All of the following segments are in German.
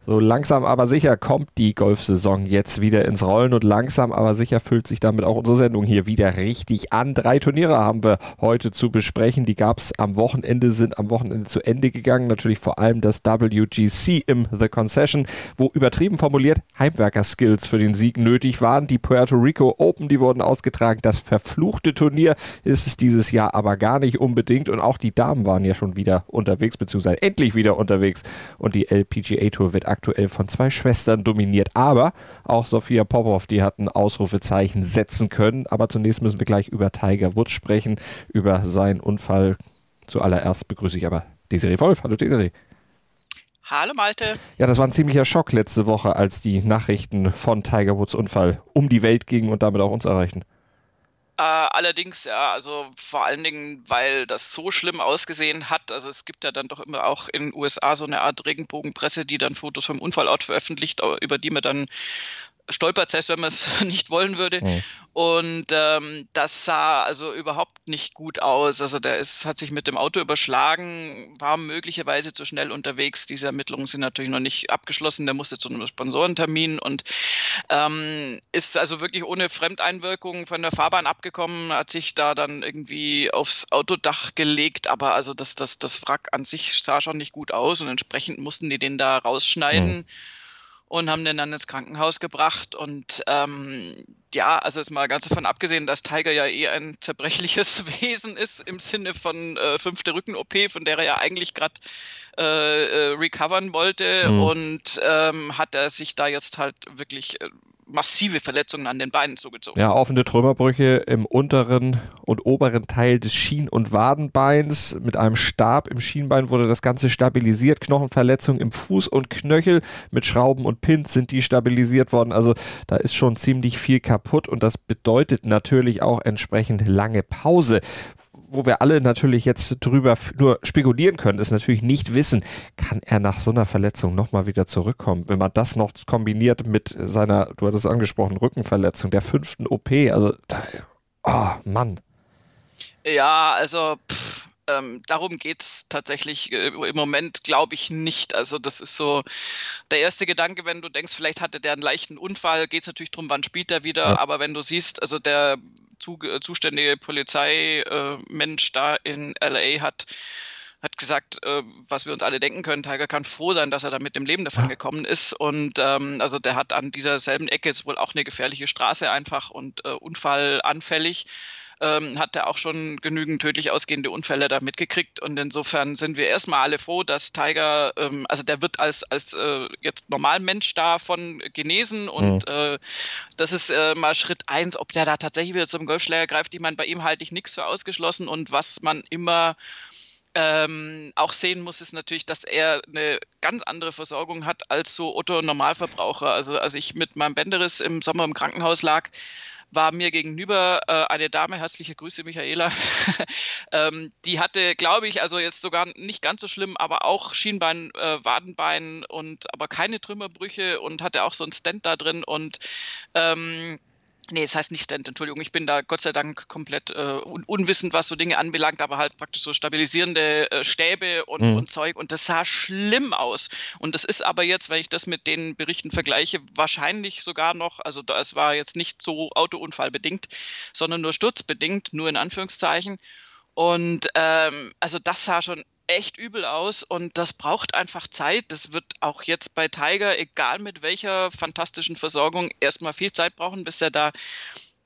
so langsam aber sicher kommt die Golfsaison jetzt wieder ins Rollen und langsam aber sicher füllt sich damit auch unsere Sendung hier wieder richtig an. Drei Turniere haben wir heute zu besprechen. Die gab es am Wochenende, sind am Wochenende zu Ende gegangen. Natürlich vor allem das WGC im The Concession, wo übertrieben formuliert Heimwerker-Skills für den Sieg nötig waren. Die Puerto Rico Open, die wurden ausgetragen. Das verfluchte Turnier ist es dieses Jahr aber gar nicht unbedingt. Und auch die Damen waren ja schon wieder unterwegs, beziehungsweise endlich wieder unterwegs. Und die LPGA Tour wird aktuell von zwei Schwestern dominiert. Aber auch Sophia Popov, die hat ein Ausrufezeichen setzen können. Aber zunächst müssen wir gleich über Tiger Woods sprechen, über seinen Unfall. Zuallererst begrüße ich aber Desiree Wolf. Hallo Desiree. Hallo Malte. Ja, das war ein ziemlicher Schock letzte Woche, als die Nachrichten von Tiger Woods Unfall um die Welt gingen und damit auch uns erreichten. Äh, allerdings, ja, also vor allen Dingen, weil das so schlimm ausgesehen hat. Also es gibt ja dann doch immer auch in den USA so eine Art Regenbogenpresse, die dann Fotos vom Unfallort veröffentlicht, über die man dann stolpert, selbst wenn man es nicht wollen würde. Mhm. Und ähm, das sah also überhaupt nicht gut aus. Also der ist, hat sich mit dem Auto überschlagen, war möglicherweise zu schnell unterwegs. Diese Ermittlungen sind natürlich noch nicht abgeschlossen. Der musste zu einem Sponsorentermin und ähm, ist also wirklich ohne Fremdeinwirkung von der Fahrbahn abgekommen, hat sich da dann irgendwie aufs Autodach gelegt. Aber also das, das, das Wrack an sich sah schon nicht gut aus und entsprechend mussten die den da rausschneiden. Mhm und haben den dann ins Krankenhaus gebracht. Und ähm, ja, also jetzt mal ganz davon abgesehen, dass Tiger ja eh ein zerbrechliches Wesen ist im Sinne von äh, fünfte Rücken-OP, von der er ja eigentlich gerade äh, äh, recovern wollte mhm. und ähm, hat er sich da jetzt halt wirklich äh, massive Verletzungen an den Beinen zugezogen. Ja, offene Trümmerbrüche im unteren und oberen Teil des Schien- und Wadenbeins. Mit einem Stab im Schienbein wurde das Ganze stabilisiert. Knochenverletzungen im Fuß und Knöchel mit Schrauben und Pins sind die stabilisiert worden. Also da ist schon ziemlich viel kaputt und das bedeutet natürlich auch entsprechend lange Pause wo wir alle natürlich jetzt drüber nur spekulieren können, ist natürlich nicht wissen, kann er nach so einer Verletzung nochmal wieder zurückkommen. Wenn man das noch kombiniert mit seiner, du hattest es angesprochen, Rückenverletzung, der fünften OP, also, oh Mann. Ja, also, pff, ähm, darum geht es tatsächlich äh, im Moment, glaube ich, nicht. Also, das ist so der erste Gedanke, wenn du denkst, vielleicht hatte der einen leichten Unfall, geht es natürlich darum, wann spielt er wieder. Ja. Aber wenn du siehst, also der zu, zuständige Polizeimensch äh, da in LA hat hat gesagt, äh, was wir uns alle denken können, Tiger kann froh sein, dass er da mit dem Leben davon ja. gekommen ist. Und ähm, also der hat an dieser selben Ecke jetzt wohl auch eine gefährliche Straße einfach und äh, unfallanfällig ähm, hat er auch schon genügend tödlich ausgehende Unfälle da mitgekriegt. Und insofern sind wir erstmal alle froh, dass Tiger, ähm, also der wird als, als äh, jetzt Normalmensch davon genesen. Und mhm. äh, das ist äh, mal Schritt eins, ob der da tatsächlich wieder zum Golfschläger greift. Ich meine, bei ihm halte ich nichts für ausgeschlossen. Und was man immer ähm, auch sehen muss, ist natürlich, dass er eine ganz andere Versorgung hat als so Otto Normalverbraucher. Also als ich mit meinem Bänderriss im Sommer im Krankenhaus lag, war mir gegenüber äh, eine Dame, herzliche Grüße Michaela, ähm, die hatte, glaube ich, also jetzt sogar nicht ganz so schlimm, aber auch Schienbein, äh, Wadenbein und aber keine Trümmerbrüche und hatte auch so ein Stand da drin und ähm, Nee, es das heißt nicht Stand, Entschuldigung. Ich bin da Gott sei Dank komplett äh, un unwissend, was so Dinge anbelangt, aber halt praktisch so stabilisierende äh, Stäbe und, mhm. und, Zeug. Und das sah schlimm aus. Und das ist aber jetzt, wenn ich das mit den Berichten vergleiche, wahrscheinlich sogar noch, also es war jetzt nicht so Autounfallbedingt, sondern nur sturzbedingt, nur in Anführungszeichen. Und ähm, also das sah schon echt übel aus und das braucht einfach Zeit. Das wird auch jetzt bei Tiger, egal mit welcher fantastischen Versorgung, erstmal viel Zeit brauchen, bis er da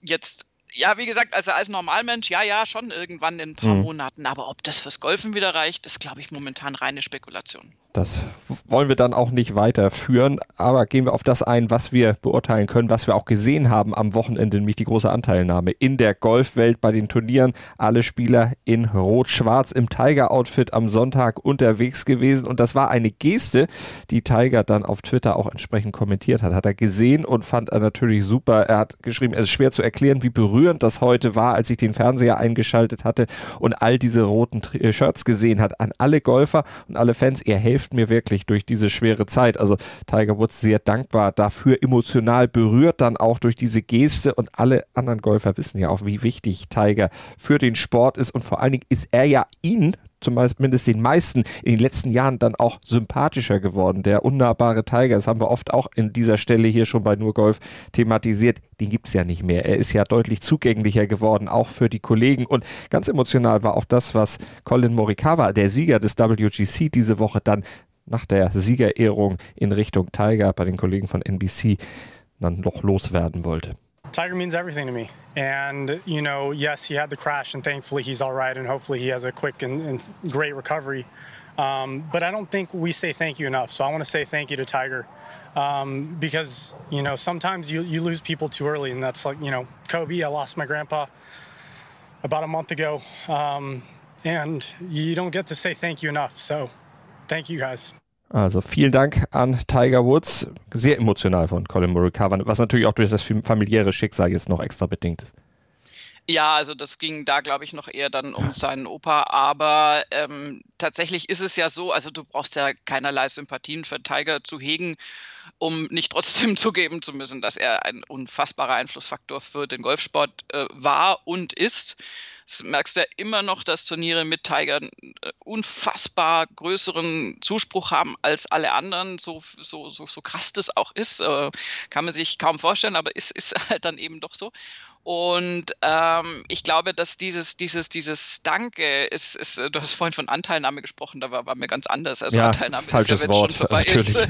jetzt ja, wie gesagt, also als Normalmensch, ja, ja, schon irgendwann in ein paar mhm. Monaten. Aber ob das fürs Golfen wieder reicht, ist, glaube ich, momentan reine Spekulation. Das wollen wir dann auch nicht weiterführen, aber gehen wir auf das ein, was wir beurteilen können, was wir auch gesehen haben am Wochenende, nämlich die große Anteilnahme in der Golfwelt bei den Turnieren. Alle Spieler in Rot-Schwarz im Tiger-Outfit am Sonntag unterwegs gewesen und das war eine Geste, die Tiger dann auf Twitter auch entsprechend kommentiert hat. Hat er gesehen und fand er natürlich super. Er hat geschrieben, es ist schwer zu erklären, wie berührend das heute war, als ich den Fernseher eingeschaltet hatte und all diese roten Shirts gesehen hat. An alle Golfer und alle Fans, ihr helft hilft mir wirklich durch diese schwere Zeit. Also Tiger Woods sehr dankbar dafür, emotional berührt dann auch durch diese Geste und alle anderen Golfer wissen ja auch, wie wichtig Tiger für den Sport ist und vor allen Dingen ist er ja ihn zumindest den meisten in den letzten Jahren dann auch sympathischer geworden. Der unnahbare Tiger, das haben wir oft auch in dieser Stelle hier schon bei Nur Golf thematisiert, den gibt es ja nicht mehr. Er ist ja deutlich zugänglicher geworden, auch für die Kollegen. Und ganz emotional war auch das, was Colin Morikawa, der Sieger des WGC diese Woche dann nach der Siegerehrung in Richtung Tiger bei den Kollegen von NBC dann noch loswerden wollte. Tiger means everything to me. And, you know, yes, he had the crash, and thankfully he's all right, and hopefully he has a quick and, and great recovery. Um, but I don't think we say thank you enough. So I want to say thank you to Tiger um, because, you know, sometimes you, you lose people too early. And that's like, you know, Kobe, I lost my grandpa about a month ago. Um, and you don't get to say thank you enough. So thank you guys. Also vielen Dank an Tiger Woods. Sehr emotional von Colin Morikawa, was natürlich auch durch das familiäre Schicksal jetzt noch extra bedingt ist. Ja, also das ging da, glaube ich, noch eher dann um seinen Opa. Aber ähm, tatsächlich ist es ja so, also du brauchst ja keinerlei Sympathien für Tiger zu hegen, um nicht trotzdem zugeben zu müssen, dass er ein unfassbarer Einflussfaktor für den Golfsport äh, war und ist das merkst du ja immer noch, dass Turniere mit Tiger äh, unfassbar größeren Zuspruch haben als alle anderen. So, so, so, so krass das auch ist, äh, kann man sich kaum vorstellen, aber ist, ist halt dann eben doch so. Und ähm, ich glaube, dass dieses, dieses, dieses Danke ist, ist, du hast vorhin von Anteilnahme gesprochen, da war, war mir ganz anders. Also ja, Anteilnahme ist ja, wenn Wort, schon vorbei natürlich. ist.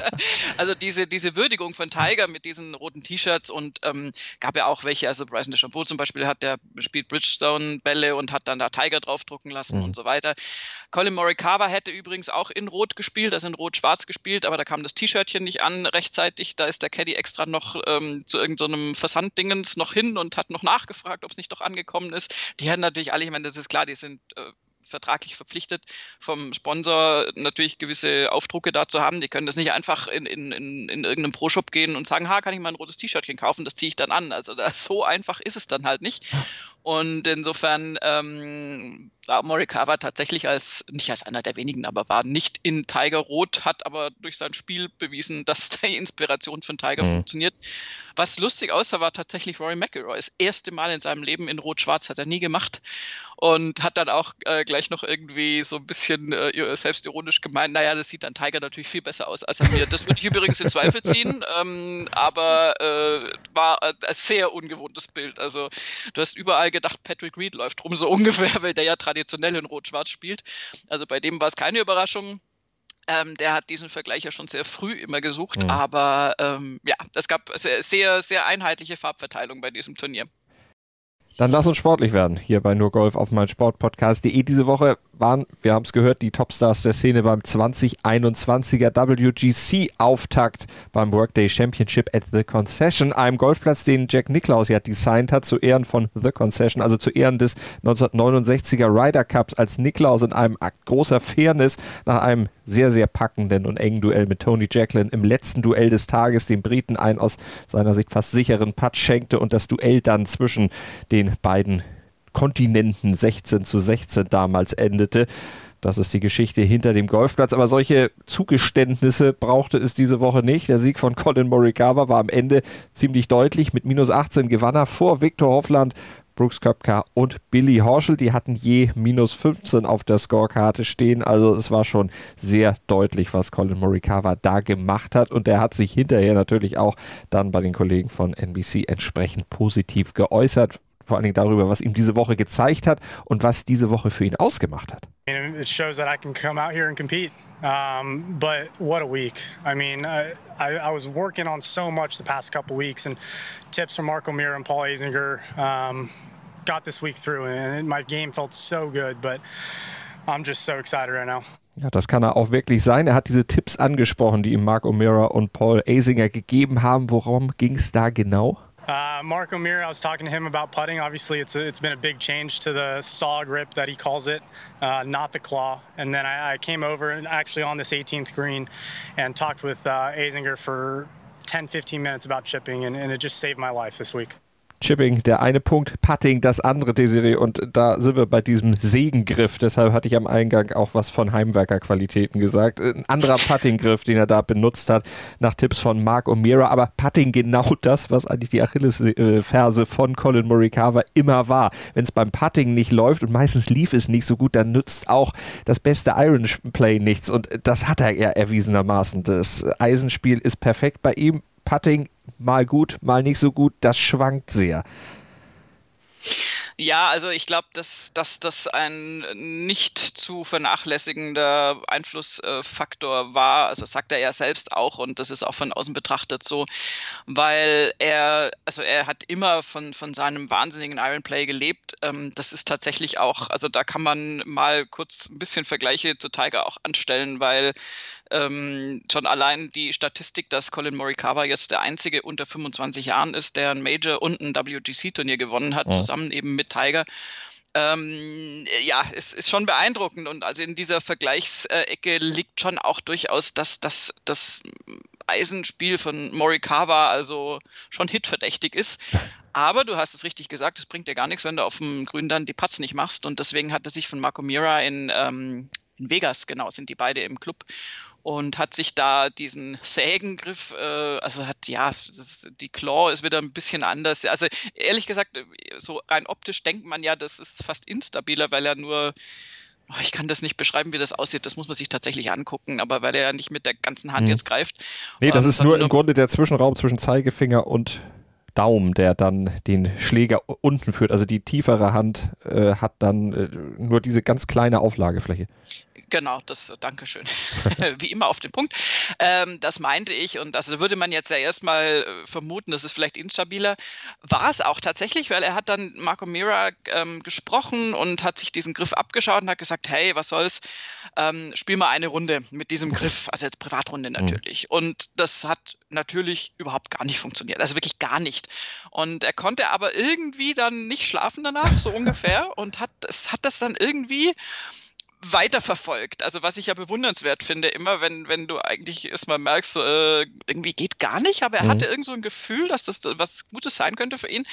also diese, diese Würdigung von Tiger mit diesen roten T-Shirts und ähm, gab ja auch welche, also Bryson DeChambeau zum Beispiel hat der spielt Bridgestone-Bälle und hat dann da Tiger draufdrucken lassen Mhm. und so weiter. Colin Morikawa hätte übrigens auch in Rot gespielt, also in Rot-Schwarz gespielt, aber da kam das T-Shirtchen nicht an rechtzeitig. Da ist der Caddy extra noch ähm, zu irgendeinem Versanddingens noch hin und hat noch nachgefragt, ob es nicht doch angekommen ist. Die haben natürlich alle, ich meine, das ist klar, die sind äh, vertraglich verpflichtet, vom Sponsor natürlich gewisse Aufdrucke da zu haben. Die können das nicht einfach in, in, in, in irgendeinem Pro-Shop gehen und sagen, ha, kann ich mal ein rotes T-Shirtchen kaufen, das ziehe ich dann an. Also das, so einfach ist es dann halt nicht. Und insofern ähm, war Morikawa tatsächlich als, nicht als einer der wenigen, aber war nicht in Tiger Rot, hat aber durch sein Spiel bewiesen, dass die Inspiration von Tiger Mhm. funktioniert. Was lustig aussah, war tatsächlich Rory McIlroy. Das erste Mal in seinem Leben in Rot-Schwarz hat er nie gemacht und hat dann auch äh, gleich noch irgendwie so ein bisschen äh, selbstironisch gemeint, naja, das sieht dann Tiger natürlich viel besser aus als an mir. Das würde ich übrigens in Zweifel ziehen, ähm, aber äh, war äh, ein sehr ungewohntes Bild. Also du hast überall gedacht, Patrick Reed läuft rum so ungefähr, weil der ja traditionell in Rot-Schwarz spielt. Also bei dem war es keine Überraschung. Ähm, der hat diesen Vergleich ja schon sehr früh immer gesucht, Mhm. aber ähm, ja, es gab sehr, sehr, sehr einheitliche Farbverteilung bei diesem Turnier. Dann lass uns sportlich werden. Hier bei Nur Golf auf mein Sportpodcast.de. Diese Woche waren, wir haben es gehört, die Topstars der Szene beim 2021er WGC-Auftakt beim Workday Championship at The Concession, einem Golfplatz, den Jack Nicklaus ja designt hat, zu Ehren von The Concession, also zu Ehren des 1969er Ryder Cups, als Nicklaus in einem Akt großer Fairness nach einem sehr, sehr packenden und engen Duell mit Tony Jacklin im letzten Duell des Tages dem Briten einen aus seiner Sicht fast sicheren Putt schenkte und das Duell dann zwischen den beiden Kontinenten 16 zu 16 damals endete. Das ist die Geschichte hinter dem Golfplatz. Aber solche Zugeständnisse brauchte es diese Woche nicht. Der Sieg von Colin Morikawa war am Ende ziemlich deutlich. Mit minus 18 gewann er vor Viktor Hoffland, Brooks Köpka und Billy Horschel. Die hatten je minus 15 auf der Scorekarte stehen. Also es war schon sehr deutlich, was Colin Morikawa da gemacht hat. Und der hat sich hinterher natürlich auch dann bei den Kollegen von NBC entsprechend positiv geäußert. Vor allen Dingen darüber, was ihm diese Woche gezeigt hat und was diese Woche für ihn ausgemacht hat. It shows that I can come out here and compete. Um, but what a week! I mean, I, I, I was working on so much the past couple weeks, and tips from Marco Mir and Paul Azinger um, got this week through, and my game felt so good. But I'm just so excited right now. Ja, das kann er auch wirklich sein. Er hat diese Tipps angesprochen, die ihm Mark O'Meara und Paul Asinger gegeben haben. Worum ging es da genau? Uh, Mark O'Meara, I was talking to him about putting. Obviously, it's a, it's been a big change to the saw grip that he calls it, uh, not the claw. And then I, I came over and actually on this 18th green and talked with uh, Azinger for 10, 15 minutes about chipping, and, and it just saved my life this week. Chipping der eine Punkt, Putting das andere, Desiree. Und da sind wir bei diesem Segengriff. Deshalb hatte ich am Eingang auch was von Heimwerkerqualitäten gesagt. Ein anderer Puttinggriff, den er da benutzt hat, nach Tipps von Mark O'Meara. Aber Putting genau das, was eigentlich die Achillesferse von Colin Morikawa immer war. Wenn es beim Putting nicht läuft und meistens lief es nicht so gut, dann nützt auch das beste Iron Play nichts. Und das hat er ja erwiesenermaßen. Das Eisenspiel ist perfekt bei ihm. Putting mal gut, mal nicht so gut, das schwankt sehr. Ja, also ich glaube, dass, dass das ein nicht zu vernachlässigender Einflussfaktor war. Also sagt er ja selbst auch und das ist auch von außen betrachtet so, weil er, also er hat immer von, von seinem wahnsinnigen Ironplay gelebt. Ähm, das ist tatsächlich auch, also da kann man mal kurz ein bisschen Vergleiche zu Tiger auch anstellen, weil ähm, schon allein die Statistik, dass Colin Morikawa jetzt der einzige unter 25 Jahren ist, der ein Major und ein WGC-Turnier gewonnen hat, ja. zusammen eben mit Tiger. Ähm, ja, es ist schon beeindruckend und also in dieser Vergleichsecke liegt schon auch durchaus, dass das, das Eisenspiel von Morikawa also schon hitverdächtig ist. Aber du hast es richtig gesagt, es bringt dir gar nichts, wenn du auf dem Grün dann die Putts nicht machst. Und deswegen hat er sich von Marco Mira in, ähm, in Vegas, genau, sind die beide im Club und hat sich da diesen Sägengriff, äh, also hat, ja, ist, die Claw ist wieder ein bisschen anders. Also ehrlich gesagt, so rein optisch denkt man ja, das ist fast instabiler, weil er nur, oh, ich kann das nicht beschreiben, wie das aussieht, das muss man sich tatsächlich angucken, aber weil er ja nicht mit der ganzen Hand mhm. jetzt greift. Nee, das ist nur im Grunde der Zwischenraum zwischen Zeigefinger und Daumen, der dann den Schläger unten führt. Also die tiefere Hand äh, hat dann äh, nur diese ganz kleine Auflagefläche. Genau, das Dankeschön. Wie immer auf den Punkt. Ähm, das meinte ich und das würde man jetzt ja erstmal äh, vermuten, das ist vielleicht instabiler. War es auch tatsächlich, weil er hat dann Marco Mira ähm, gesprochen und hat sich diesen Griff abgeschaut und hat gesagt, hey, was soll's, ähm, spiel mal eine Runde mit diesem Griff, also jetzt Privatrunde mhm. natürlich. Mhm. Und das hat natürlich überhaupt gar nicht funktioniert, also wirklich gar nicht. Und er konnte aber irgendwie dann nicht schlafen danach, so ungefähr, und hat, es hat das dann irgendwie weiterverfolgt. Also was ich ja bewundernswert finde, immer wenn, wenn du eigentlich erstmal merkst, so, äh, irgendwie geht gar nicht, aber er mhm. hatte irgend so ein Gefühl, dass das was Gutes sein könnte für ihn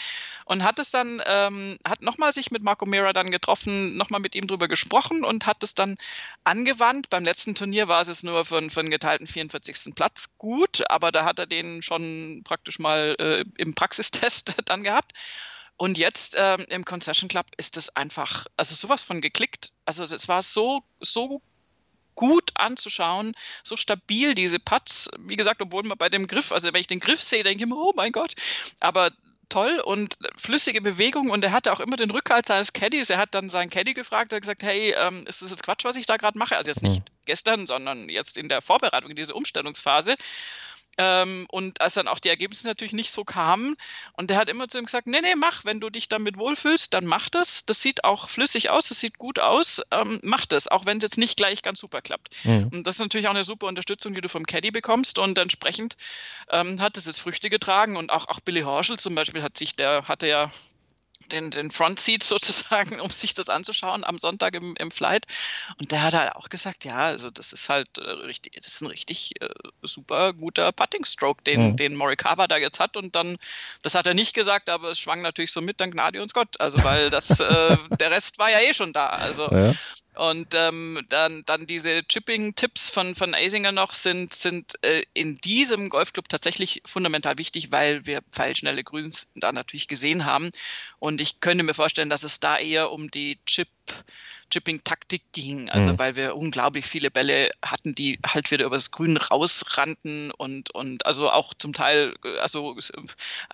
und hat es dann, ähm, hat nochmal sich mit Marco Mera dann getroffen, nochmal mit ihm drüber gesprochen und hat es dann angewandt. Beim letzten Turnier war es nur für, für einen geteilten 44. Platz gut, aber da hat er den schon praktisch mal äh, im Praxistest dann gehabt. Und jetzt ähm, im Concession Club ist es einfach, also sowas von geklickt. Also es war so, so gut anzuschauen, so stabil diese Putts. Wie gesagt, obwohl man bei dem Griff, also wenn ich den Griff sehe, denke ich mir, oh mein Gott. Aber toll und flüssige Bewegung und er hatte auch immer den Rückhalt seines Caddies. Er hat dann seinen Caddy gefragt, er hat gesagt, hey, ähm, ist das jetzt Quatsch, was ich da gerade mache? Also jetzt nicht mhm. gestern, sondern jetzt in der Vorbereitung, in dieser Umstellungsphase. Ähm, und als dann auch die Ergebnisse natürlich nicht so kamen, und der hat immer zu ihm gesagt, nee, nee, mach, wenn du dich damit wohlfühlst, dann mach das. Das sieht auch flüssig aus, das sieht gut aus, ähm, mach das, auch wenn es jetzt nicht gleich ganz super klappt. Mhm. Und das ist natürlich auch eine super Unterstützung, die du vom Caddy bekommst und entsprechend ähm, hat es jetzt Früchte getragen und auch, auch Billy Horschel zum Beispiel hat sich, der hatte ja den, den Front Seat sozusagen, um sich das anzuschauen am Sonntag im, im Flight. Und der hat halt auch gesagt, ja, also das ist halt äh, richtig, das ist ein richtig äh, super guter Putting Stroke, den, mhm. den Morikawa da jetzt hat. Und dann, das hat er nicht gesagt, aber es schwang natürlich so mit, dann Gnade uns Gott. Also weil das, äh, der Rest war ja eh schon da. Also ja. Und ähm, dann, dann diese Chipping-Tipps von, von Asinger noch sind, sind äh, in diesem Golfclub tatsächlich fundamental wichtig, weil wir pfeilschnelle Grüns da natürlich gesehen haben. Und ich könnte mir vorstellen, dass es da eher um die Chip- Chipping-Taktik ging. Also mhm. weil wir unglaublich viele Bälle hatten, die halt wieder übers Grün rausrannten und, und also auch zum Teil also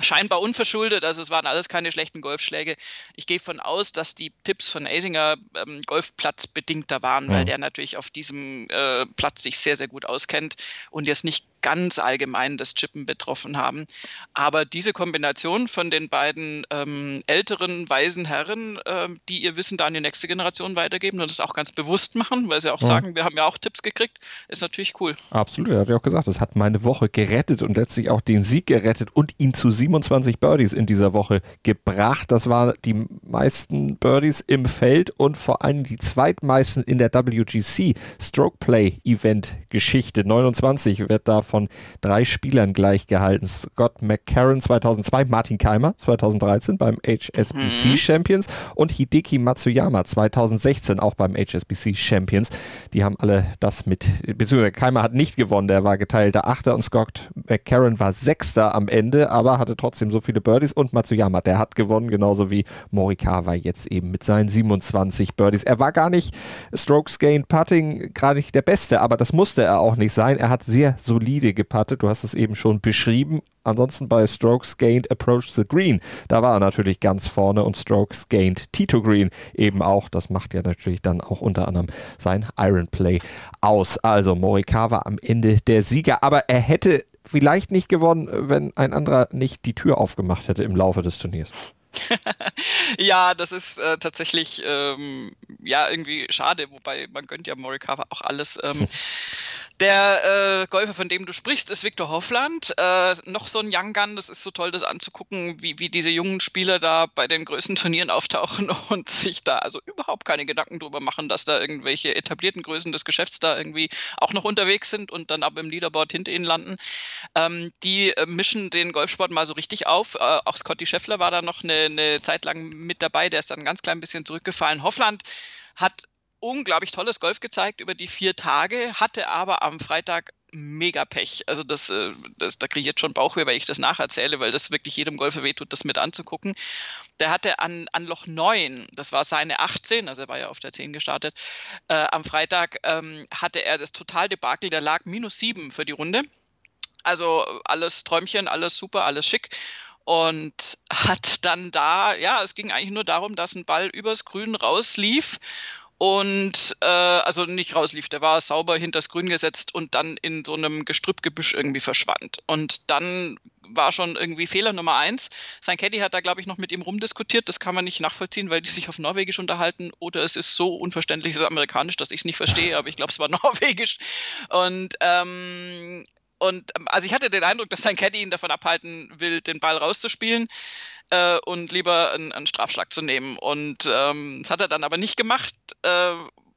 scheinbar unverschuldet. Also es waren alles keine schlechten Golfschläge. Ich gehe von aus, dass die Tipps von Asinger ähm, Golfplatz bedingter waren, mhm. weil der natürlich auf diesem äh, Platz sich sehr, sehr gut auskennt und jetzt nicht ganz allgemein das Chippen betroffen haben. Aber diese Kombination von den beiden ähm, älteren, weisen Herren, äh, die ihr Wissen da an die nächste Generation weitergeben und das auch ganz bewusst machen, weil sie auch ja. sagen, wir haben ja auch Tipps gekriegt, ist natürlich cool. Absolut, er hat ja auch gesagt, das hat meine Woche gerettet und letztlich auch den Sieg gerettet und ihn zu 27 Birdies in dieser Woche gebracht. Das waren die meisten Birdies im Feld und vor allem die zweitmeisten in der WGC Stroke Play Event Geschichte. 29 wird da von drei Spielern gleich gehalten. Scott McCarron 2002, Martin Keimer 2013 beim HSBC mhm. Champions und Hideki Matsuyama 2016 auch beim HSBC Champions. Die haben alle das mit, beziehungsweise Keimer hat nicht gewonnen, der war geteilter Achter und Scott McCarron war Sechster am Ende, aber hatte trotzdem so viele Birdies und Matsuyama, der hat gewonnen, genauso wie Morikawa jetzt eben mit seinen 27 Birdies. Er war gar nicht Strokes Gain Putting gerade nicht der Beste, aber das musste er auch nicht sein. Er hat sehr solide geputtet, du hast es eben schon beschrieben. Ansonsten bei Strokes Gained Approach the Green, da war er natürlich ganz vorne und Strokes Gained Tito Green eben auch. Das macht ja natürlich dann auch unter anderem sein Iron Play aus. Also Morikawa am Ende der Sieger, aber er hätte vielleicht nicht gewonnen, wenn ein anderer nicht die Tür aufgemacht hätte im Laufe des Turniers. ja, das ist äh, tatsächlich ähm, ja irgendwie schade, wobei man gönnt ja Morikawa auch alles. Ähm, Der äh, Golfer, von dem du sprichst, ist Viktor Hoffland. Äh, noch so ein Young Gun. Das ist so toll, das anzugucken, wie, wie diese jungen Spieler da bei den größten Turnieren auftauchen und sich da also überhaupt keine Gedanken drüber machen, dass da irgendwelche etablierten Größen des Geschäfts da irgendwie auch noch unterwegs sind und dann aber im Leaderboard hinter ihnen landen. Ähm, die äh, mischen den Golfsport mal so richtig auf. Äh, auch Scotty Scheffler war da noch eine, eine Zeit lang mit dabei. Der ist dann ein ganz klein bisschen zurückgefallen. Hoffland hat unglaublich tolles Golf gezeigt über die vier Tage, hatte aber am Freitag mega Pech. Also das, äh, das da kriege ich jetzt schon Bauchweh, weil ich das nacherzähle, weil das wirklich jedem Golfer wehtut, das mit anzugucken. Der hatte an, an Loch 9, das war seine 18, also er war ja auf der 10 gestartet, äh, am Freitag ähm, hatte er das Totaldebakel, der lag minus 7 für die Runde. Also alles Träumchen, alles super, alles schick und hat dann da, ja, es ging eigentlich nur darum, dass ein Ball übers Grün rauslief und äh, also nicht rauslief, der war sauber hinters Grün gesetzt und dann in so einem Gestrüppgebüsch irgendwie verschwand. Und dann war schon irgendwie Fehler Nummer eins. Sein Caddy hat da, glaube ich, noch mit ihm rumdiskutiert. Das kann man nicht nachvollziehen, weil die sich auf Norwegisch unterhalten. Oder es ist so unverständlich, es ist amerikanisch, dass ich es nicht verstehe, aber ich glaube, es war Norwegisch. Und ähm, und ähm, also ich hatte den Eindruck, dass sein Caddy ihn davon abhalten will, den Ball rauszuspielen äh, und lieber einen, einen, Strafschlag zu nehmen. Und ähm, das hat er dann aber nicht gemacht, äh,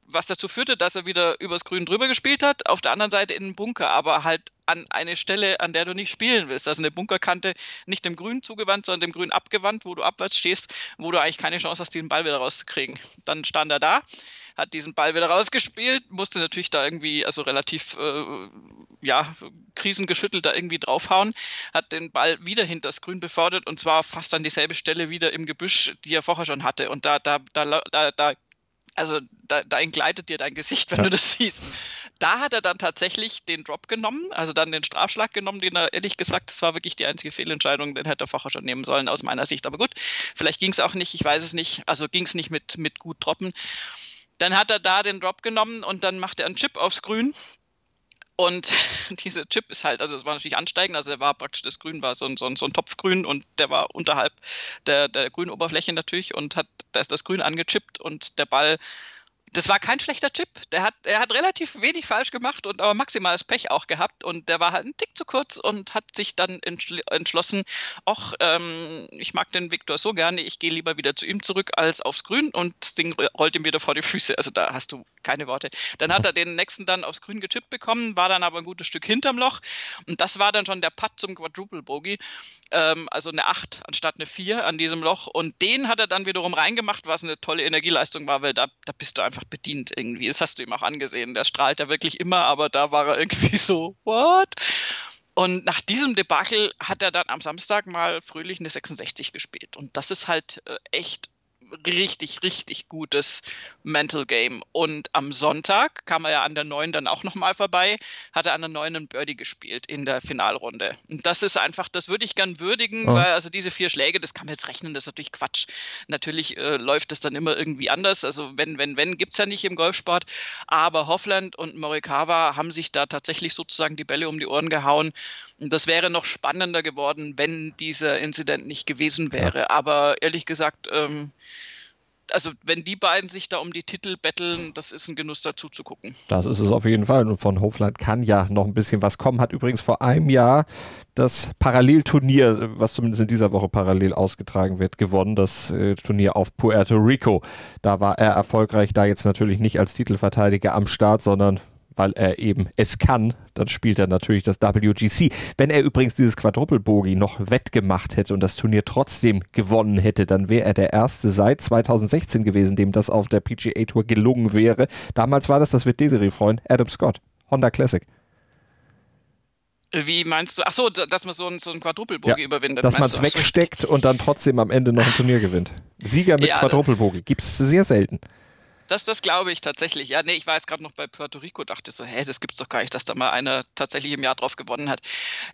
was dazu führte, dass er wieder übers Grün drüber gespielt hat, auf der anderen Seite in den Bunker, aber halt an eine Stelle, an der du nicht spielen willst. Also eine Bunkerkante nicht dem Grün zugewandt, sondern dem Grün abgewandt, wo du abwärts stehst, wo du eigentlich keine Chance hast, den Ball wieder rauszukriegen. Dann stand er da hat diesen Ball wieder rausgespielt, musste natürlich da irgendwie, also relativ, äh, ja, krisengeschüttelt da irgendwie draufhauen, hat den Ball wieder hinter das Grün befördert und zwar fast an dieselbe Stelle wieder im Gebüsch, die er vorher schon hatte. Und da, da, da, da, da also da, da entgleitet dir dein Gesicht, wenn ja. du das siehst. Da hat er dann tatsächlich den Drop genommen, also dann den Strafschlag genommen, den er ehrlich gesagt, das war wirklich die einzige Fehlentscheidung, den hätte er vorher schon nehmen sollen, aus meiner Sicht. Aber gut, vielleicht ging es auch nicht, ich weiß es nicht. Also ging es nicht mit, mit gut droppen. Dann hat er da den Drop genommen und dann macht er einen Chip aufs Grün. Und dieser Chip ist halt, also es war natürlich ansteigend, also er war praktisch, das Grün war so ein, so ein, so ein Topfgrün und der war unterhalb der, der grünen Oberfläche natürlich und hat, da ist das Grün angechippt und der Ball das war kein schlechter Chip. Der hat, er hat relativ wenig falsch gemacht und aber maximales Pech auch gehabt. Und der war halt ein Tick zu kurz und hat sich dann entschlossen, ach, ähm, ich mag den Viktor so gerne, ich gehe lieber wieder zu ihm zurück als aufs Grün und das Ding rollt ihm wieder vor die Füße. Also da hast du keine Worte. Dann hat er den nächsten dann aufs Grün gechippt bekommen, war dann aber ein gutes Stück hinterm Loch. Und das war dann schon der Putt zum Quadruple Bogey. Ähm, also eine 8 anstatt eine 4 an diesem Loch. Und den hat er dann wiederum reingemacht, was eine tolle Energieleistung war, weil da, da bist du einfach einfach bedient irgendwie. Das hast du ihm auch angesehen. Der strahlt ja wirklich immer, aber da war er irgendwie so, what? Und nach diesem Debakel hat er dann am Samstag mal fröhlich eine 66 gespielt. Und das ist halt äh, echt richtig, richtig gutes Mental Game. Und am Sonntag kam er ja an der 9 dann auch nochmal vorbei, hat er an der 9 einen Birdie gespielt in der Finalrunde. Und das ist einfach, das würde ich gern würdigen, oh. weil also diese vier Schläge, das kann man jetzt rechnen, das ist natürlich Quatsch. Natürlich äh, läuft das dann immer irgendwie anders. Also wenn, wenn, wenn, gibt es ja nicht im Golfsport. Aber Hoffland und Morikawa haben sich da tatsächlich sozusagen die Bälle um die Ohren gehauen. Und das wäre noch spannender geworden, wenn dieser Inzident nicht gewesen wäre. Ja. Aber ehrlich gesagt, ähm, also wenn die beiden sich da um die Titel betteln, das ist ein Genuss dazu zu gucken. Das ist es auf jeden Fall. Und von Hofland kann ja noch ein bisschen was kommen. Hat übrigens vor einem Jahr das Parallelturnier, was zumindest in dieser Woche parallel ausgetragen wird, gewonnen. Das äh, Turnier auf Puerto Rico. Da war er erfolgreich, da jetzt natürlich nicht als Titelverteidiger am Start, sondern weil er eben es kann, dann spielt er natürlich das WGC. Wenn er übrigens dieses Quadruple Bogey noch wettgemacht hätte und das Turnier trotzdem gewonnen hätte, dann wäre er der erste seit 2016 gewesen, dem das auf der PGA Tour gelungen wäre. Damals war das, das wird Desiree-Freund, Adam Scott, Honda Classic. Wie meinst du? Ach so, dass man so ein, so ein Quadrupelbogie ja, überwindet. Dass man es wegsteckt und dann trotzdem am Ende noch ein Turnier gewinnt. Sieger mit ja, Quadrupelbogie gibt es sehr selten. Das, das glaube ich tatsächlich. Ja, nee, ich war jetzt gerade noch bei Puerto Rico, dachte so, hä, das gibt's doch gar nicht, dass da mal einer tatsächlich im Jahr drauf gewonnen hat.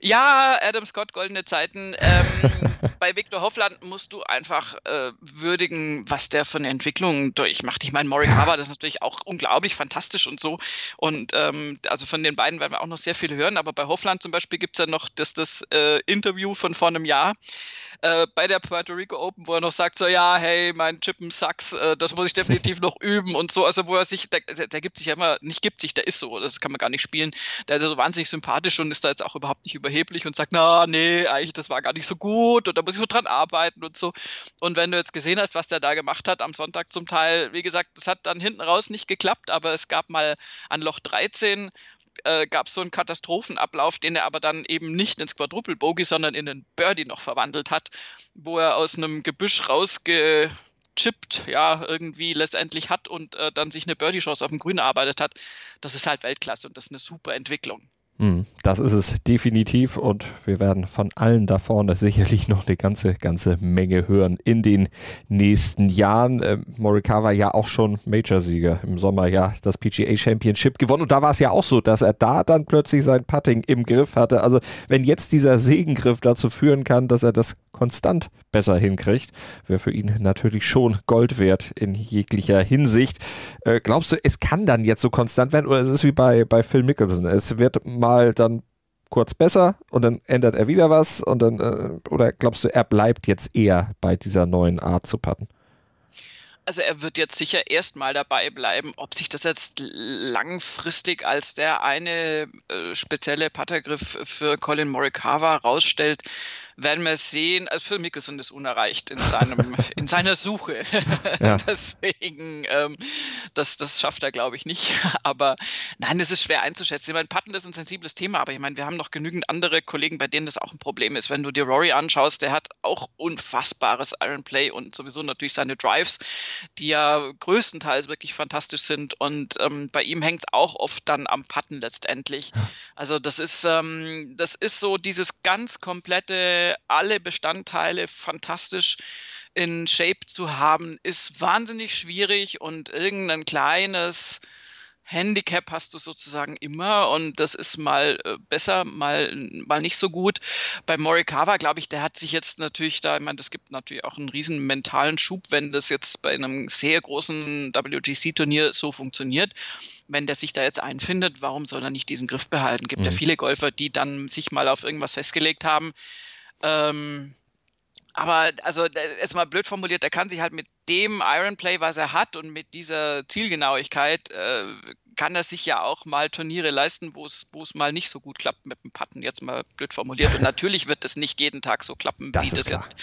Ja, Adam Scott, goldene Zeiten. Ähm, bei Victor Hoffland musst du einfach äh, würdigen, was der für eine Entwicklung durchmacht. Ich meine, Morikawa, das ist natürlich auch unglaublich fantastisch und so. Und ähm, also von den beiden werden wir auch noch sehr viel hören, aber bei Hoffland zum Beispiel gibt es ja noch das, das äh, Interview von vor einem Jahr äh, bei der Puerto Rico Open, wo er noch sagt, so ja, hey, mein Chippen sucks, äh, das muss ich definitiv noch üben und so. Also wo er sich, der, der, gibt sich ja immer, nicht gibt sich, der ist so, das kann man gar nicht spielen. Der ist also wahnsinnig sympathisch und ist da jetzt auch überhaupt nicht überheblich und sagt, na, nee, eigentlich, das war gar nicht so gut und da muss ich noch dran arbeiten und so. Und wenn du jetzt gesehen hast, was der da gemacht hat am Sonntag zum Teil, wie gesagt, das hat dann hinten raus nicht geklappt, aber es gab mal an Loch 13 äh, gab es so einen Katastrophenablauf, den er aber dann eben nicht ins Quadruple Bogey, sondern in einen Birdie noch verwandelt hat, wo er aus einem Gebüsch rausgechippt, ja, irgendwie letztendlich hat und äh, dann sich eine Birdie-Chance auf dem Grün erarbeitet hat. Das ist halt Weltklasse und das ist eine super Entwicklung. Hm, das ist es definitiv und wir werden von allen da vorne sicherlich noch eine ganze, ganze Menge hören in den nächsten Jahren. Äh, Morikawa ja auch schon Major-Sieger im Sommer ja das PGA Championship gewonnen und da war es ja auch so, dass er da dann plötzlich sein Putting im Griff hatte. Also wenn jetzt dieser Segengriff dazu führen kann, dass er das konstant besser hinkriegt, wäre für ihn natürlich schon Gold wert in jeglicher Hinsicht. Äh, glaubst du, es kann dann jetzt so konstant werden oder ist es wie bei, bei Phil Mickelson? Es wird mal dann kurz besser und dann ändert er wieder was und dann, äh, oder glaubst du, er bleibt jetzt eher bei dieser neuen Art zu putten? Also er wird jetzt sicher erstmal dabei bleiben, ob sich das jetzt langfristig als der eine äh, spezielle Puttergriff für Colin Morikawa rausstellt, werden wir sehen, also für Mickelson ist unerreicht in, seinem, in seiner Suche. Ja. Deswegen, ähm, das, das schafft er, glaube ich, nicht. Aber nein, das ist schwer einzuschätzen. Ich meine, Patten ist ein sensibles Thema, aber ich meine, wir haben noch genügend andere Kollegen, bei denen das auch ein Problem ist. Wenn du dir Rory anschaust, der hat auch unfassbares Iron Play und sowieso natürlich seine Drives, die ja größtenteils wirklich fantastisch sind. Und ähm, bei ihm hängt es auch oft dann am Patten letztendlich. Also das ist, ähm, das ist so dieses ganz komplette alle Bestandteile fantastisch in Shape zu haben, ist wahnsinnig schwierig und irgendein kleines Handicap hast du sozusagen immer und das ist mal äh, besser, mal, mal nicht so gut. Bei Morikawa, glaube ich, der hat sich jetzt natürlich da, ich meine, das gibt natürlich auch einen riesen mentalen Schub, wenn das jetzt bei einem sehr großen WGC-Turnier so funktioniert. Wenn der sich da jetzt einfindet, warum soll er nicht diesen Griff behalten? Gibt mhm. ja viele Golfer, die dann sich mal auf irgendwas festgelegt haben ähm, aber also erstmal blöd formuliert, er kann sich halt mit dem Ironplay, was er hat und mit dieser Zielgenauigkeit, äh, kann er sich ja auch mal Turniere leisten, wo es mal nicht so gut klappt mit dem Patten, jetzt mal blöd formuliert. Und natürlich wird es nicht jeden Tag so klappen, das wie das klar. jetzt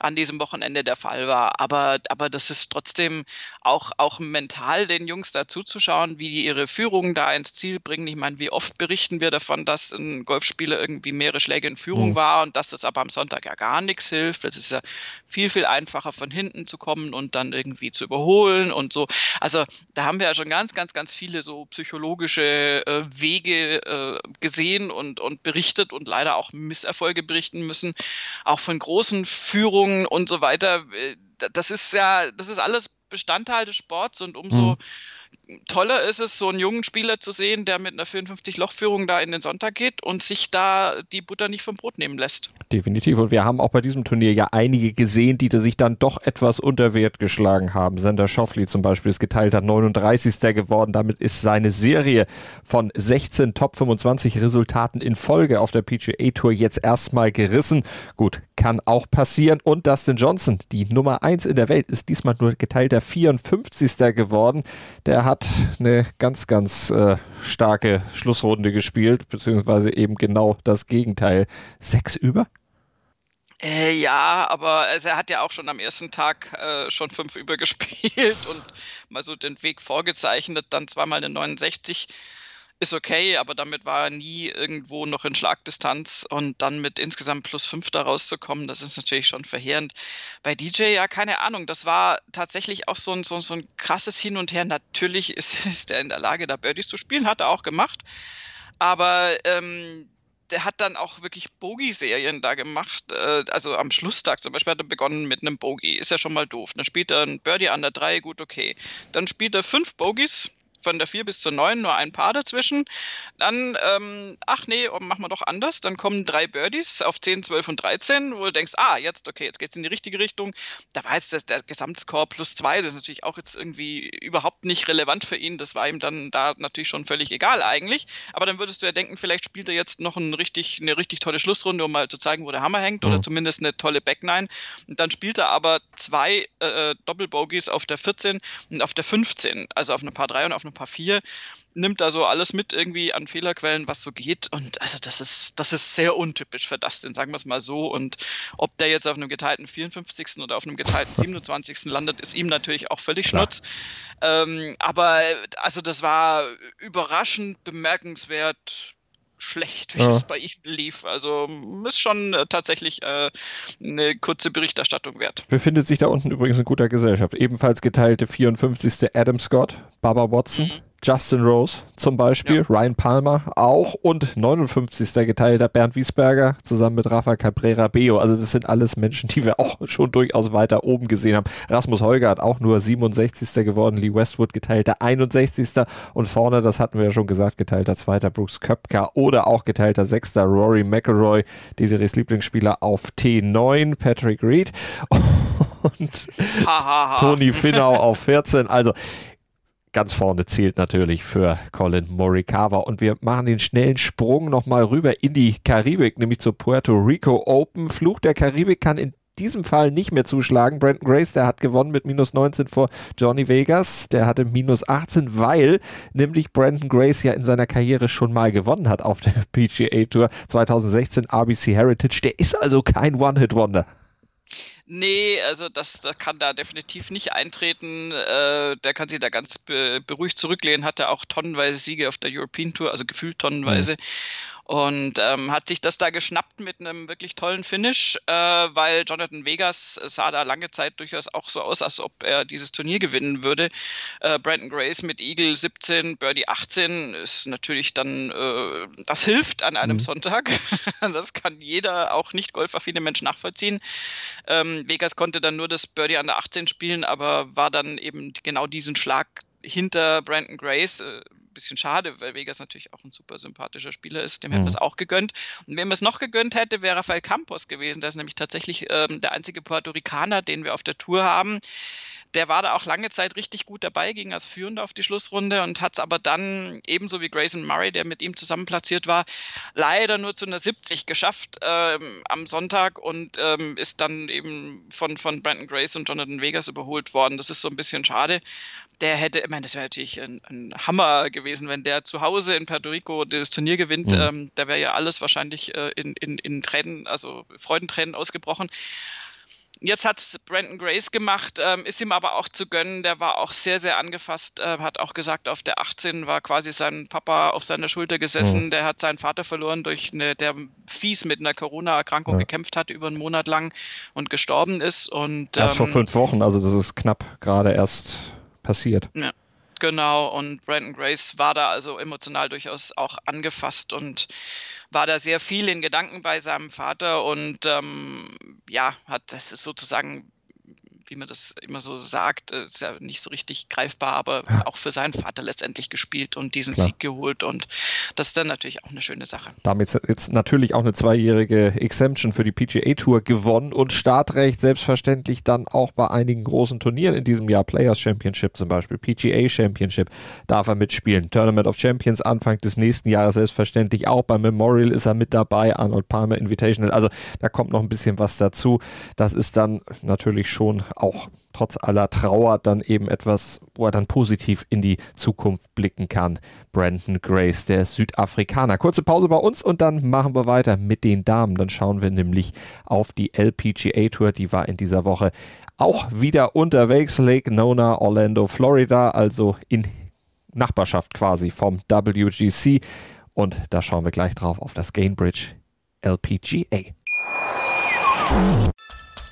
an diesem Wochenende der Fall war. Aber, aber das ist trotzdem auch, auch mental den Jungs dazu zu schauen, wie die ihre Führung da ins Ziel bringen. Ich meine, wie oft berichten wir davon, dass ein Golfspieler irgendwie mehrere Schläge in Führung mhm. war und dass das aber am Sonntag ja gar nichts hilft. Es ist ja viel, viel einfacher von hinten zu kommen und dann irgendwie zu überholen und so. Also da haben wir ja schon ganz, ganz, ganz viele so psychologische äh, Wege äh, gesehen und, und berichtet und leider auch Misserfolge berichten müssen. Auch von großen Führungen und so weiter. Äh, das ist ja, das ist alles Bestandteil des Sports und umso mhm toller ist es, so einen jungen Spieler zu sehen, der mit einer 54-Loch-Führung da in den Sonntag geht und sich da die Butter nicht vom Brot nehmen lässt. Definitiv. Und wir haben auch bei diesem Turnier ja einige gesehen, die sich dann doch etwas unter Wert geschlagen haben. Sender Schoffli zum Beispiel ist geteilter 39. geworden. Damit ist seine Serie von 16 Top 25 Resultaten in Folge auf der PGA Tour jetzt erstmal gerissen. Gut, kann auch passieren. Und Dustin Johnson, die Nummer 1 in der Welt, ist diesmal nur geteilter 54. geworden. Der hat eine ganz, ganz äh, starke Schlussrunde gespielt, beziehungsweise eben genau das Gegenteil. Sechs über? Äh, ja, aber also er hat ja auch schon am ersten Tag äh, schon fünf übergespielt und mal so den Weg vorgezeichnet, dann zweimal eine 69 ist okay, aber damit war er nie irgendwo noch in Schlagdistanz und dann mit insgesamt plus fünf da rauszukommen, das ist natürlich schon verheerend. Bei DJ, ja, keine Ahnung, das war tatsächlich auch so ein, so, so ein krasses Hin und Her. Natürlich ist, ist er in der Lage, da Birdies zu spielen, hat er auch gemacht, aber ähm, der hat dann auch wirklich Bogey-Serien da gemacht. Äh, also am Schlusstag zum Beispiel hat er begonnen mit einem Bogey. Ist ja schon mal doof. Dann spielt er ein Birdie an der 3, gut, okay. Dann spielt er fünf Bogies von der 4 bis zur 9 nur ein Paar dazwischen. Dann, ähm, ach nee, oh, machen wir doch anders. Dann kommen drei Birdies auf 10, 12 und 13, wo du denkst, ah, jetzt, okay, jetzt geht es in die richtige Richtung. Da war jetzt das, der Gesamtscore plus 2, das ist natürlich auch jetzt irgendwie überhaupt nicht relevant für ihn. Das war ihm dann da natürlich schon völlig egal eigentlich. Aber dann würdest du ja denken, vielleicht spielt er jetzt noch ein richtig, eine richtig tolle Schlussrunde, um mal zu zeigen, wo der Hammer hängt mhm. oder zumindest eine tolle Backnine. Und dann spielt er aber zwei äh, Doppelbogies auf der 14 und auf der 15, also auf eine Paar 3 und auf eine 4, nimmt da so alles mit irgendwie an Fehlerquellen, was so geht. Und also das ist, das ist sehr untypisch für Dustin, sagen wir es mal so. Und ob der jetzt auf einem geteilten 54. oder auf einem geteilten 27. landet, ist ihm natürlich auch völlig schnurz. Ähm, aber also das war überraschend bemerkenswert schlecht, wie ja. es bei ihm lief. Also ist schon äh, tatsächlich äh, eine kurze Berichterstattung wert. Befindet sich da unten übrigens in guter Gesellschaft. Ebenfalls geteilte 54. Adam Scott, Baba Watson. Mhm. Justin Rose zum Beispiel, ja. Ryan Palmer auch und 59. geteilter Bernd Wiesberger zusammen mit Rafa Cabrera Beo. Also das sind alles Menschen, die wir auch schon durchaus weiter oben gesehen haben. Rasmus Holger hat auch nur 67. geworden, Lee Westwood geteilter 61. und vorne, das hatten wir ja schon gesagt, geteilter zweiter Brooks Köpka oder auch geteilter sechster Rory McElroy, Desirees Lieblingsspieler auf T9, Patrick Reed und Toni Finau auf 14. Also ganz vorne zählt natürlich für Colin Morikawa. Und wir machen den schnellen Sprung nochmal rüber in die Karibik, nämlich zur Puerto Rico Open. Fluch der Karibik kann in diesem Fall nicht mehr zuschlagen. Brandon Grace, der hat gewonnen mit minus 19 vor Johnny Vegas. Der hatte minus 18, weil nämlich Brandon Grace ja in seiner Karriere schon mal gewonnen hat auf der PGA Tour 2016 RBC Heritage. Der ist also kein One-Hit-Wonder. Nee, also das, das kann da definitiv nicht eintreten. Äh, der kann sich da ganz be beruhigt zurücklehnen, hatte auch tonnenweise Siege auf der European Tour, also gefühlt tonnenweise. Mhm und ähm, hat sich das da geschnappt mit einem wirklich tollen Finish, äh, weil Jonathan Vegas sah da lange Zeit durchaus auch so aus, als ob er dieses Turnier gewinnen würde. Äh, Brandon Grace mit Eagle 17, Birdie 18 ist natürlich dann, äh, das hilft an einem mhm. Sonntag. das kann jeder, auch nicht golfaffine Mensch nachvollziehen. Ähm, Vegas konnte dann nur das Birdie an der 18 spielen, aber war dann eben genau diesen Schlag hinter Brandon Grace. Bisschen schade, weil Vegas natürlich auch ein super sympathischer Spieler ist. Dem mhm. hätten wir es auch gegönnt. Und wem es noch gegönnt hätte, wäre Rafael Campos gewesen. Der ist nämlich tatsächlich ähm, der einzige Puerto Ricaner, den wir auf der Tour haben. Der war da auch lange Zeit richtig gut dabei, ging als Führender auf die Schlussrunde und hat es aber dann, ebenso wie Grayson Murray, der mit ihm zusammen platziert war, leider nur zu einer 70 geschafft ähm, am Sonntag und ähm, ist dann eben von, von Brandon Grace und Jonathan Vegas überholt worden. Das ist so ein bisschen schade. Der hätte, ich meine, das wäre natürlich ein, ein, Hammer gewesen, wenn der zu Hause in Puerto Rico das Turnier gewinnt. Mhm. Ähm, da wäre ja alles wahrscheinlich äh, in, in, in Tränen, also Freudentränen ausgebrochen. Jetzt hat es Brandon Grace gemacht, ähm, ist ihm aber auch zu gönnen. Der war auch sehr, sehr angefasst, äh, hat auch gesagt, auf der 18 war quasi sein Papa auf seiner Schulter gesessen. Mhm. Der hat seinen Vater verloren, durch eine, der fies mit einer Corona-Erkrankung ja. gekämpft hat, über einen Monat lang und gestorben ist. Und, erst vor ähm, fünf Wochen, also das ist knapp gerade erst passiert. Ja. Genau, und Brandon Grace war da also emotional durchaus auch angefasst und war da sehr viel in Gedanken bei seinem Vater und ähm, ja, hat das sozusagen wie man das immer so sagt, äh, ist ja nicht so richtig greifbar, aber ja. auch für seinen Vater letztendlich gespielt und diesen Klar. Sieg geholt. Und das ist dann natürlich auch eine schöne Sache. Damit jetzt natürlich auch eine zweijährige Exemption für die PGA Tour gewonnen und Startrecht selbstverständlich dann auch bei einigen großen Turnieren in diesem Jahr. Players Championship zum Beispiel, PGA Championship darf er mitspielen. Tournament of Champions Anfang des nächsten Jahres selbstverständlich auch. Beim Memorial ist er mit dabei, Arnold Palmer Invitational. Also da kommt noch ein bisschen was dazu. Das ist dann natürlich schon auch trotz aller Trauer dann eben etwas, wo er dann positiv in die Zukunft blicken kann. Brandon Grace, der Südafrikaner. Kurze Pause bei uns und dann machen wir weiter mit den Damen. Dann schauen wir nämlich auf die LPGA Tour, die war in dieser Woche auch wieder unterwegs. Lake Nona, Orlando, Florida, also in Nachbarschaft quasi vom WGC. Und da schauen wir gleich drauf auf das Gainbridge LPGA.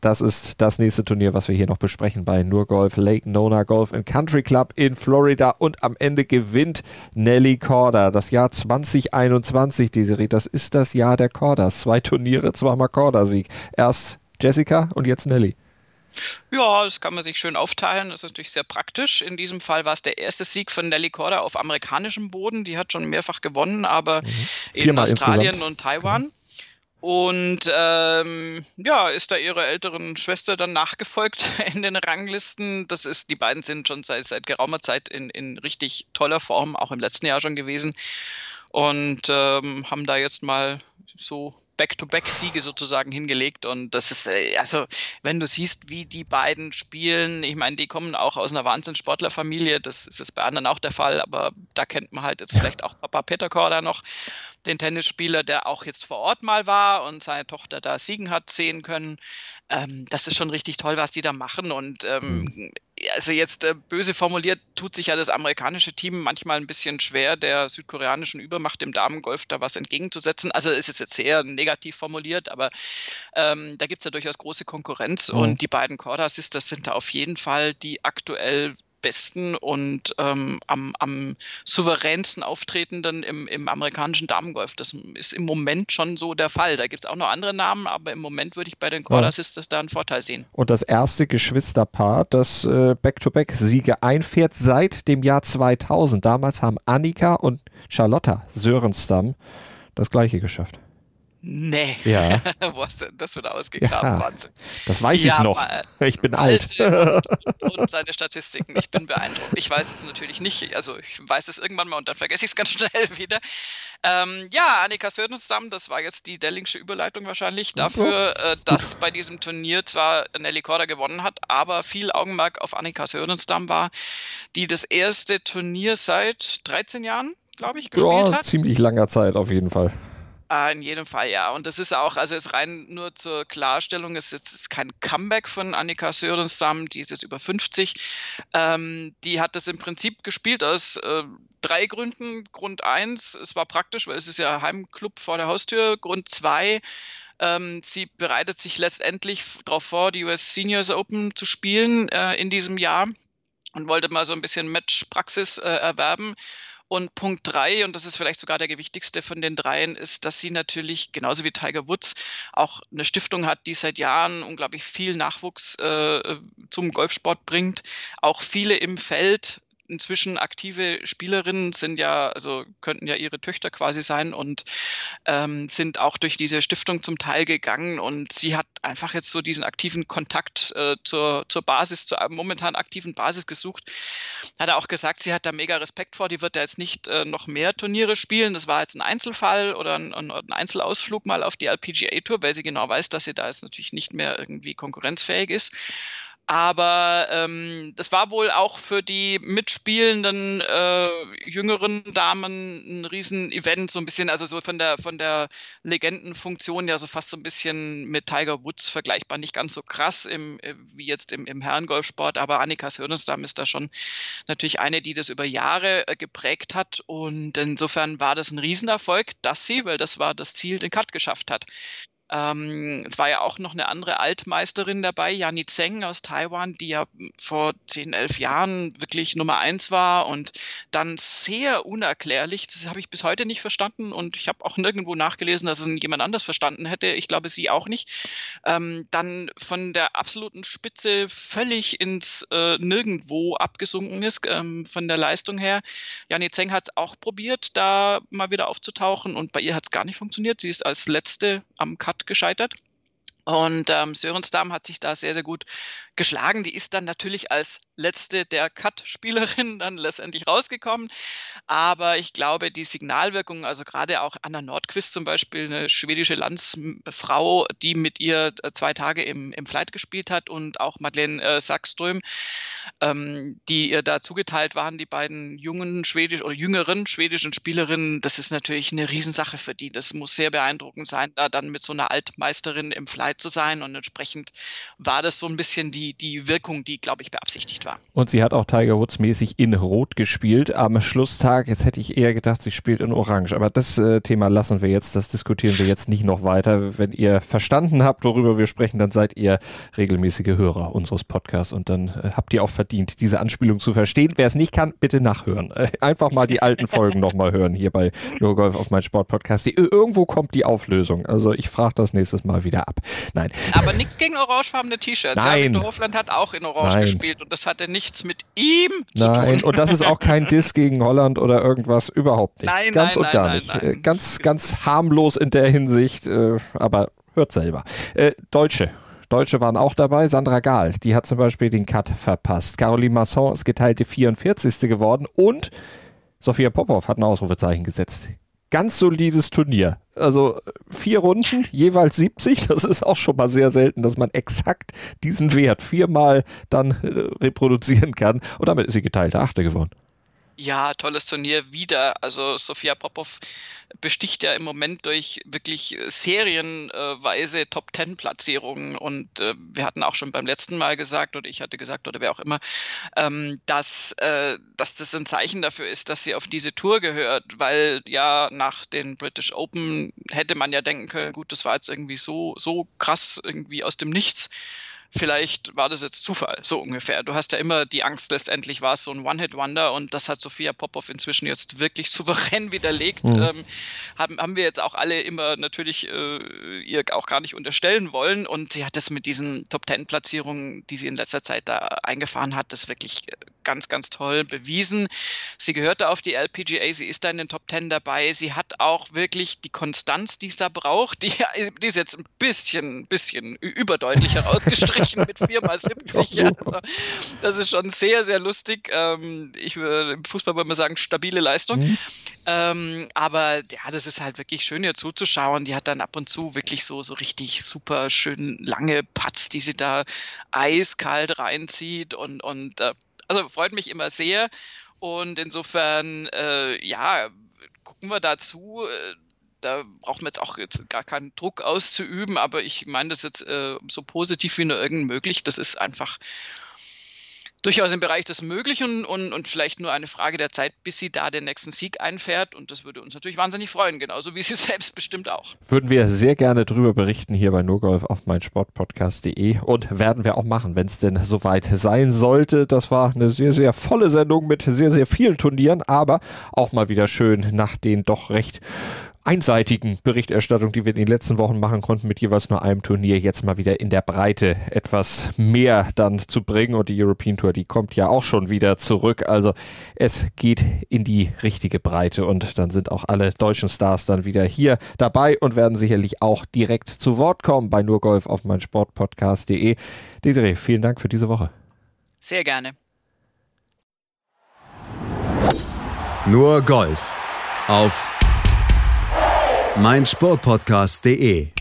Das ist das nächste Turnier, was wir hier noch besprechen bei Nur Golf Lake Nona Golf and Country Club in Florida. Und am Ende gewinnt Nelly Corda. Das Jahr 2021, Desiree, das ist das Jahr der Cordas. Zwei Turniere, zweimal Corda-Sieg. Erst Jessica und jetzt Nelly. Ja, das kann man sich schön aufteilen. Das ist natürlich sehr praktisch. In diesem Fall war es der erste Sieg von Nelly Corda auf amerikanischem Boden. Die hat schon mehrfach gewonnen, aber mhm. in Australien insgesamt. und Taiwan. Und ähm, ja, ist da ihrer älteren Schwester dann nachgefolgt in den Ranglisten. Das ist, die beiden sind schon seit, seit geraumer Zeit in, in richtig toller Form, auch im letzten Jahr schon gewesen. Und ähm, haben da jetzt mal so Back-to-Back-Siege sozusagen hingelegt. Und das ist, äh, also, wenn du siehst, wie die beiden spielen, ich meine, die kommen auch aus einer Wahnsinn-Sportlerfamilie, das ist es bei anderen auch der Fall, aber da kennt man halt jetzt vielleicht auch Papa Peter Korda noch, den Tennisspieler, der auch jetzt vor Ort mal war und seine Tochter da siegen hat sehen können. Ähm, das ist schon richtig toll, was die da machen. Und ähm, mhm. Also jetzt äh, böse formuliert, tut sich ja das amerikanische Team manchmal ein bisschen schwer, der südkoreanischen Übermacht im Damengolf da was entgegenzusetzen. Also es ist jetzt sehr negativ formuliert, aber ähm, da gibt es ja durchaus große Konkurrenz mhm. und die beiden Corda Sisters sind da auf jeden Fall die aktuell besten und ähm, am, am souveränsten auftretenden im, im amerikanischen Damengolf. Das ist im Moment schon so der Fall. Da gibt es auch noch andere Namen, aber im Moment würde ich bei den Corda Sisters da einen Vorteil sehen. Und das erste Geschwisterpaar, das äh, Back-to-Back-Siege einfährt seit dem Jahr 2000. Damals haben Annika und Charlotta Sörenstam das gleiche geschafft. Nee. Ja. Wo hast du das wieder ausgegraben? Ja, Wahnsinn. Das weiß ja, ich noch. Ich bin alt. Und, und, seine Statistiken. Ich bin beeindruckt. Ich weiß es natürlich nicht. Also ich weiß es irgendwann mal und dann vergesse ich es ganz schnell wieder. Ähm, ja, Annika Södenstam, das war jetzt die Dellingsche Überleitung wahrscheinlich dafür, äh, dass bei diesem Turnier zwar Nelly Korda gewonnen hat, aber viel Augenmerk auf Annika Södenstam war, die das erste Turnier seit 13 Jahren, glaube ich, gespielt ja, hat. Ziemlich langer Zeit auf jeden Fall. Ah, in jedem Fall, ja. Und das ist auch, also jetzt rein nur zur Klarstellung, es ist jetzt kein Comeback von Annika Sörenstam, die ist jetzt über 50. Ähm, die hat das im Prinzip gespielt aus äh, drei Gründen. Grund eins, es war praktisch, weil es ist ja Heimclub vor der Haustür. Grund zwei, ähm, sie bereitet sich letztendlich darauf vor, die US Seniors Open zu spielen äh, in diesem Jahr und wollte mal so ein bisschen Matchpraxis äh, erwerben. Und Punkt drei, und das ist vielleicht sogar der gewichtigste von den dreien, ist, dass sie natürlich, genauso wie Tiger Woods, auch eine Stiftung hat, die seit Jahren unglaublich viel Nachwuchs äh, zum Golfsport bringt. Auch viele im Feld inzwischen aktive Spielerinnen sind ja, also könnten ja ihre Töchter quasi sein und ähm, sind auch durch diese Stiftung zum Teil gegangen und sie hat einfach jetzt so diesen aktiven Kontakt äh, zur, zur Basis, zur momentan aktiven Basis gesucht. Hat er auch gesagt, sie hat da mega Respekt vor, die wird ja jetzt nicht äh, noch mehr Turniere spielen. Das war jetzt ein Einzelfall oder ein, ein Einzelausflug mal auf die LPGA Tour, weil sie genau weiß, dass sie da jetzt natürlich nicht mehr irgendwie konkurrenzfähig ist. Aber ähm, das war wohl auch für die mitspielenden äh, jüngeren Damen ein Riesen-Event, so ein bisschen, also so von der von der Legendenfunktion ja so fast so ein bisschen mit Tiger Woods vergleichbar, nicht ganz so krass im, äh, wie jetzt im, im Herrengolfsport, aber Annika Sörenstam ist da schon natürlich eine, die das über Jahre äh, geprägt hat und insofern war das ein Riesenerfolg, dass sie, weil das war das Ziel, den Cut geschafft hat. Ähm, es war ja auch noch eine andere Altmeisterin dabei, Yani Zheng aus Taiwan, die ja vor 10, 11 Jahren wirklich Nummer eins war und dann sehr unerklärlich, das habe ich bis heute nicht verstanden und ich habe auch nirgendwo nachgelesen, dass es jemand anders verstanden hätte. Ich glaube, sie auch nicht. Ähm, dann von der absoluten Spitze völlig ins äh, Nirgendwo abgesunken ist, ähm, von der Leistung her. Yani Zheng hat es auch probiert, da mal wieder aufzutauchen und bei ihr hat es gar nicht funktioniert. Sie ist als letzte am Cut gescheitert. Und ähm, Sörensdam hat sich da sehr, sehr gut geschlagen. Die ist dann natürlich als letzte der Cut-Spielerin dann letztendlich rausgekommen. Aber ich glaube, die Signalwirkung, also gerade auch Anna Nordquist zum Beispiel, eine schwedische Landsfrau, die mit ihr äh, zwei Tage im, im Flight gespielt hat und auch Madeleine äh, Sackström, ähm, die ihr da zugeteilt waren, die beiden jungen schwedisch oder jüngeren schwedischen Spielerinnen, das ist natürlich eine Riesensache für die. Das muss sehr beeindruckend sein, da dann mit so einer Altmeisterin im Flight zu sein. Und entsprechend war das so ein bisschen die, die Wirkung, die, glaube ich, beabsichtigt war. Und sie hat auch Tiger Woods mäßig in Rot gespielt am Schlusstag. Jetzt hätte ich eher gedacht, sie spielt in Orange. Aber das äh, Thema lassen wir jetzt, das diskutieren wir jetzt nicht noch weiter. Wenn ihr verstanden habt, worüber wir sprechen, dann seid ihr regelmäßige Hörer unseres Podcasts und dann äh, habt ihr auch verdient, diese Anspielung zu verstehen. Wer es nicht kann, bitte nachhören. Äh, einfach mal die alten Folgen nochmal hören hier bei Nur Golf auf mein Sportpodcast. Irgendwo kommt die Auflösung. Also ich frage das nächstes Mal wieder ab. Nein. Aber nichts gegen orangefarbene T-Shirts. Nein. Ja, Hofland hat auch in Orange Nein. gespielt und das hatte nichts mit ihm zu Nein, tun. und das ist auch kein Diss gegen Holland oder irgendwas, überhaupt nicht. Nein, ganz nein, und gar nein, nicht. nein, Äh, nein. Ganz, ganz harmlos in der Hinsicht, äh, aber hört selber. Äh, Deutsche. Deutsche waren auch dabei. Sandra Gahl, die hat zum Beispiel den Cut verpasst. Caroline Masson ist geteilte 44. geworden und Sophia Popov hat ein Ausrufezeichen gesetzt. Ganz solides Turnier. Also vier Runden, jeweils 70. Das ist auch schon mal sehr selten, dass man exakt diesen Wert viermal dann äh, reproduzieren kann. Und damit ist sie geteilte Achte geworden. Ja, tolles Turnier wieder. Also Sofia Popov besticht ja im Moment durch wirklich äh, serienweise Top Ten Platzierungen und äh, wir hatten auch schon beim letzten Mal gesagt oder ich hatte gesagt oder wer auch immer, ähm, dass, äh, dass das ein Zeichen dafür ist, dass sie auf diese Tour gehört, weil ja nach den British Open hätte man ja denken können, gut, das war jetzt irgendwie so so krass irgendwie aus dem Nichts vielleicht war das jetzt Zufall, so ungefähr. Du hast ja immer die Angst, letztendlich war es so ein One-Hit-Wonder und das hat Sophia Popov inzwischen jetzt wirklich souverän widerlegt. Mhm. Ähm, haben, haben wir jetzt auch alle immer natürlich äh, ihr auch gar nicht unterstellen wollen und sie hat das mit diesen Top-Ten-Platzierungen, die sie in letzter Zeit da eingefahren hat, das wirklich äh, ganz, ganz toll bewiesen. Sie gehörte auf die LPGA, sie ist da in den Top Ten dabei. Sie hat auch wirklich die Konstanz, die es da braucht. Die, die ist jetzt ein bisschen, bisschen ü- überdeutlich herausgestrichen mit 4 mal 70. Also, das ist schon sehr, sehr lustig. Ähm, ich würde im Fußball würde man sagen, stabile Leistung. Ähm, aber ja, das ist halt wirklich schön, ihr zuzuschauen. Die hat dann ab und zu wirklich so, so richtig super schön lange Putts, die sie da eiskalt reinzieht und, und äh, also freut mich immer sehr. Und insofern, äh, ja, gucken wir dazu. Äh, Da brauchen wir jetzt auch jetzt gar keinen Druck auszuüben, aber ich meine das jetzt äh, so positiv wie nur irgend möglich. Das ist einfach durchaus im Bereich des Möglichen und, und vielleicht nur eine Frage der Zeit, bis sie da den nächsten Sieg einfährt. Und das würde uns natürlich wahnsinnig freuen, genauso wie sie selbst bestimmt auch. Würden wir sehr gerne drüber berichten hier bei NurGolf auf meinsportpodcast.de und werden wir auch machen, wenn es denn soweit sein sollte. Das war eine sehr, sehr volle Sendung mit sehr, sehr vielen Turnieren, aber auch mal wieder schön nach den doch recht einseitigen Berichterstattung, die wir in den letzten Wochen machen konnten, mit jeweils nur einem Turnier, jetzt mal wieder in der Breite etwas mehr dann zu bringen. Und die European Tour, die kommt ja auch schon wieder zurück. Also es geht in die richtige Breite und dann sind auch alle deutschen Stars dann wieder hier dabei und werden sicherlich auch direkt zu Wort kommen bei nurgolf auf mein Sportpodcast.de. Desiree, vielen Dank für diese Woche. Sehr gerne. Nur Golf auf meinsportpodcast.de